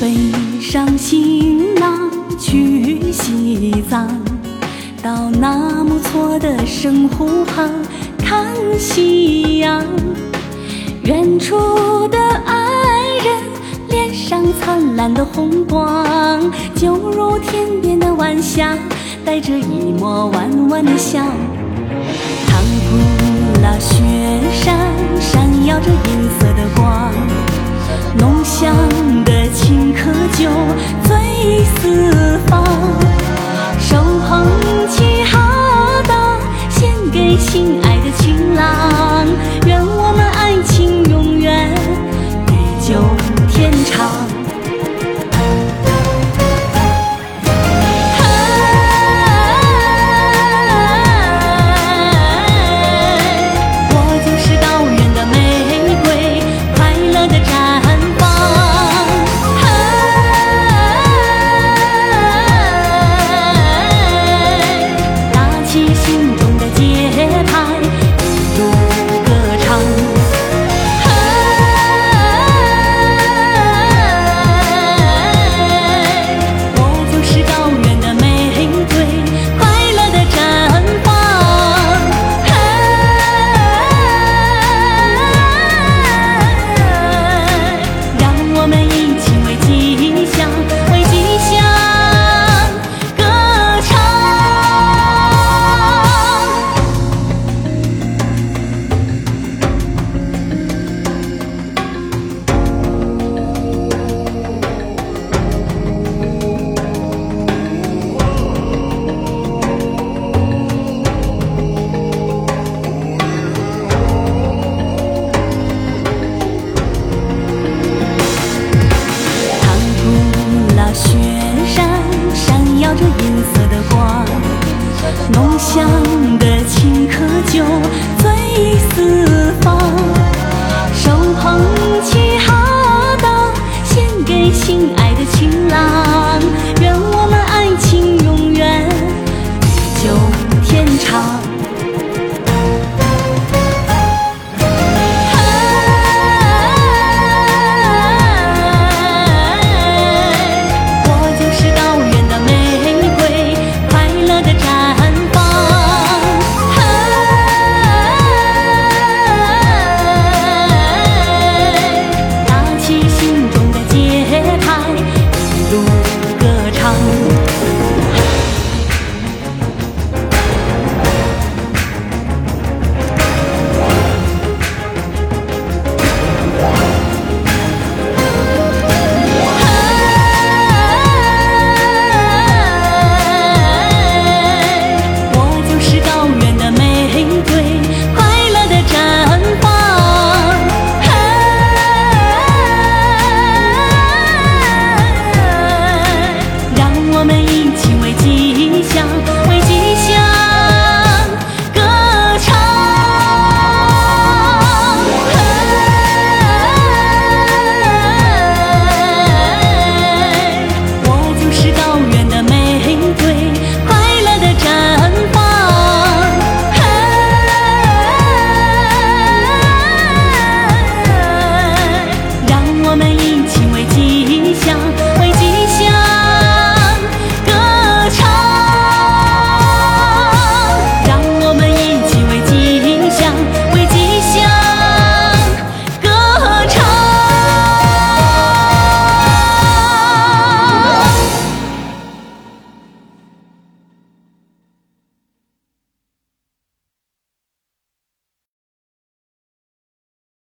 背上行囊去西藏，到纳木错的圣湖旁看夕阳。远处的爱人脸上灿烂的红光，就如天边的晚霞，带着一抹弯弯的笑。唐古拉雪山闪耀着银色。香的青稞酒醉四方。手捧起哈达献给心爱